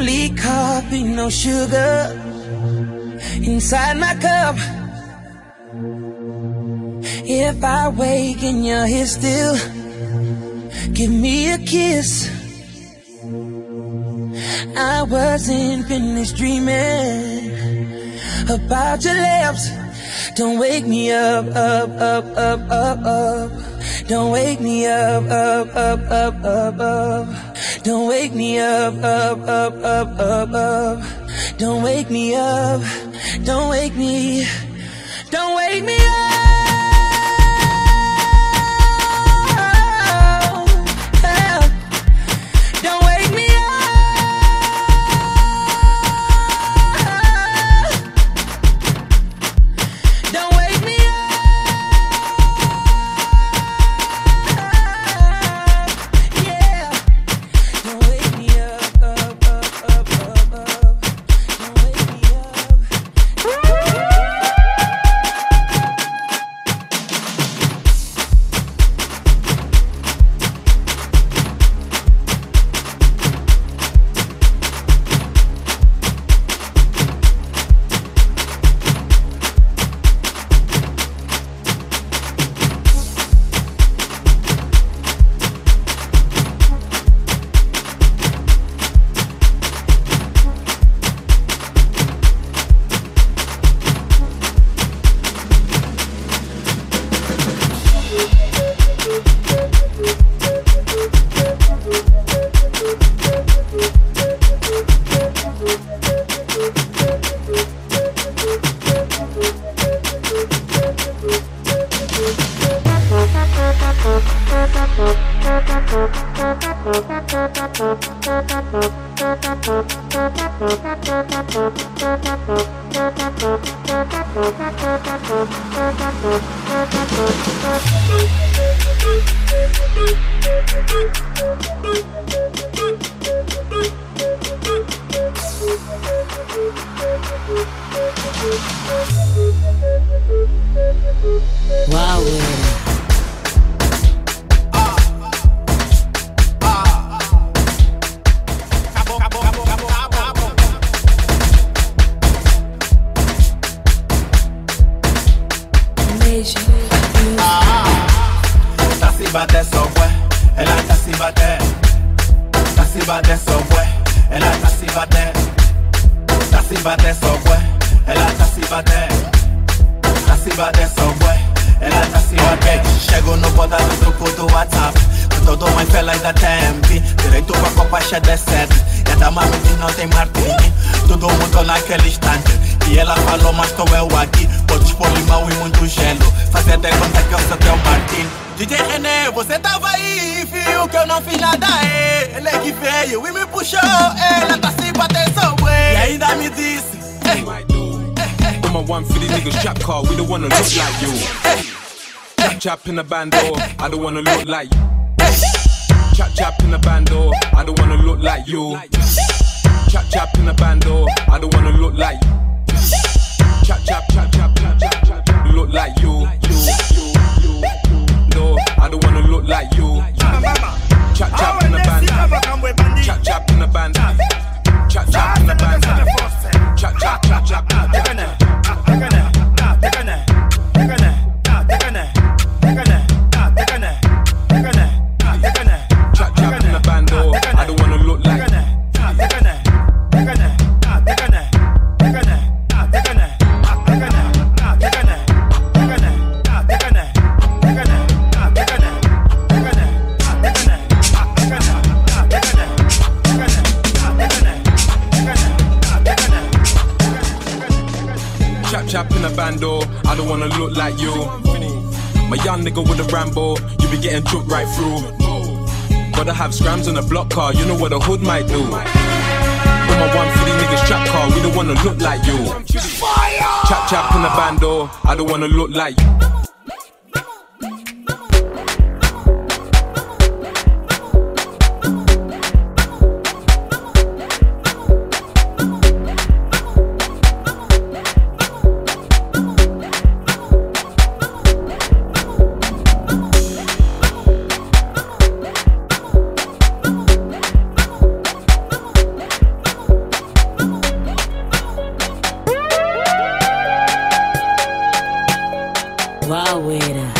Only coffee, no sugar inside my cup. If I wake and you're here still, give me a kiss. I wasn't finished dreaming about your lips. Don't wake me up, up, up, up, up, up. Don't wake me up, up, up, up, up, up. Don't wake me up, up, up, up, up, up. Don't wake me up. Don't wake me. Don't wake me up. Wow, Bater só ué, ela tá se bater. Tá se bater só ué, ela tá se bater. Tá se bater só ué, ela tá se bater. Tá se bater só ué, ela tá se bater. Chego no botado do grupo do WhatsApp. Todo mais fela da tempo. Direito pra copa cheia de sete. E a me não tem martini. Todo mundo naquele instante. E ela falou, mas tô eu aqui. Podes pôr limão e muito gelo. Fazer de conta que eu sou teu Martin. DJ René, você tava aí, viu que eu não fiz nada, é. Ele é que veio e me puxou, ela tá se batendo, sou E ainda me disse, ei, I'm a one for these niggas trap car, we don't wanna look like you. Chap chap in the band door, I don't wanna look like you. Chap chap in the band door, I don't wanna look like you. Chap chap in the band door, I don't wanna look like you. Look like you. My young nigga with a Rambo, you be getting took right through. Gotta have scrams on a block car, you know what a hood might do. With my one for these niggas trap car, we don't wanna look like you. Fire! Chap chap in the bando, I don't wanna look like you. raw with uh, her.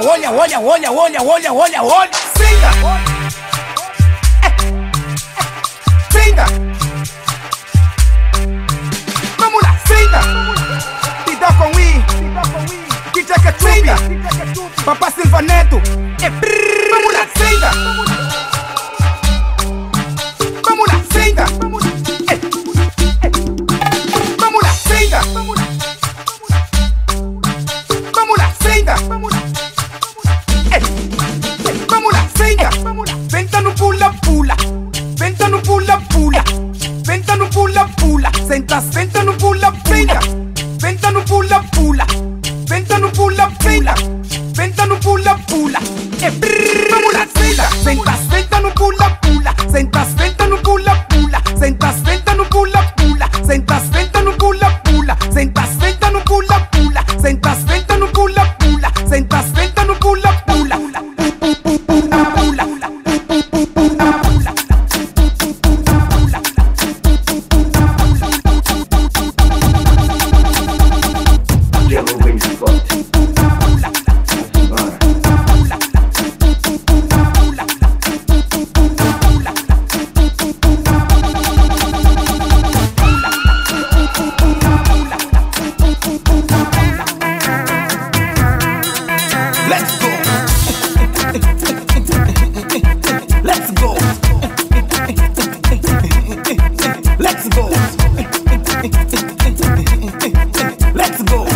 olha, olha, olha, olha, olha, olha, olha, olha. Singa! Singa! É. Vamos lá, singa! Te dá com I, DJ Cachupi, Papá Silvaneto, é Vamos lá, singa! las tengo Let's go.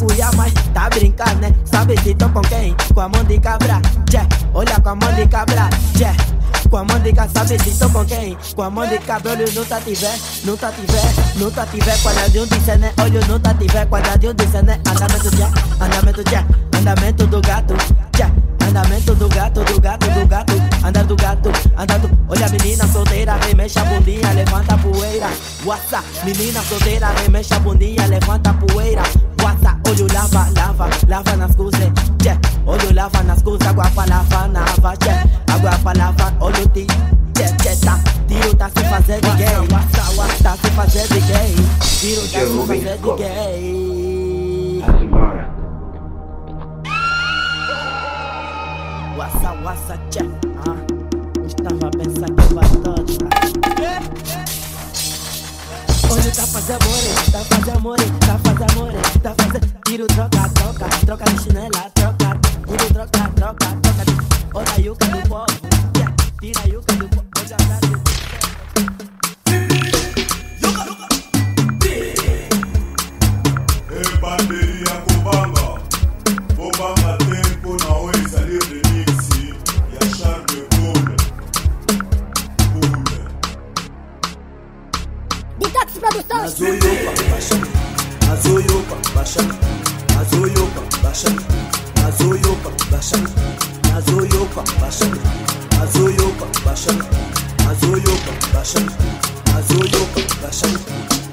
Cuiar mais. Tá brincando, né? Sabe se tô com quem? Com a mão de cabra. Yeah, olha com a mão de cabra. Yeah. Com a mão de cabra, sabe se tô com quem? Com a mão de cabra, olho não tá tiver, não tiver, não tiver, quadradinho de cené, olho não tá tiver, quadradinho de cené, andamento já, andamento já, andamento do gato, já. Andamento do gato, do gato, do gato, andar do gato, andando. Olha a menina solteira, remexe a bundinha, levanta a poeira. Whatsa, menina solteira, remexe a bundinha, levanta a poeira. Olho lava, nas coisas, yeah. Olho lava nas coisas, água pra lavar na água, yeah. Água pra lavar, olho ti, yeah, yeah, tá. Tiro tá se fazer de gay, tá se fazer de gay. Tiro tá se fazer de gay. Wassa, wassa, tchá. Ah, estava a pensar que vai todo. Olha, tá fazendo amor, tá fazendo amor, tá fazendo amor, tá fazendo. Tiro, troca, troca, de chinela, troca, tudo troca, troca, troca de. Olha a yuca do povo, tira a yuca do povo, hoje Bateria com bamba, vou bamba tempo na oiça livre mix e achar meu cume. Cume. Ditax produção. Azul Yupa, baixa, azul Yupa, baixa. Nazoyoka Bashani Nazoyoka Bashani Nazoyoka Bashani Nazoyoka Bashani Nazoyoka Bashani Nazoyoka Bashani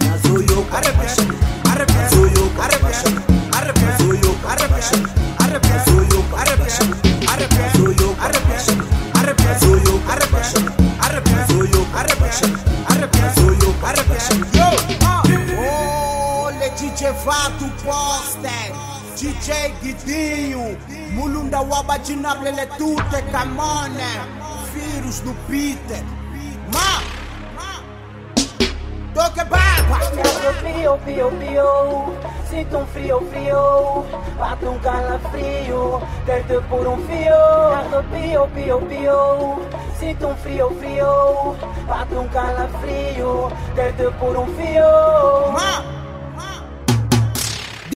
Nazoyoka Bashani Nazoyoka Bashani Nazoyoka Bashani Nazoyoka Bashani Nazoyoka Bashani Nazoyoka Bashani Nazoyoka Bashani Nazoyoka Bashani Yo Vato Poster DJ Guidinho Mulunda Wabajinablele Tute Camone Vírus no Peter. Ma! Toque barba Frio, frio, frio, sinto um frio, frio, bate um calafrio, perto por um fio. Pio, pio, pio, sinto um frio, frio, bate um calafrio, perto por um fio.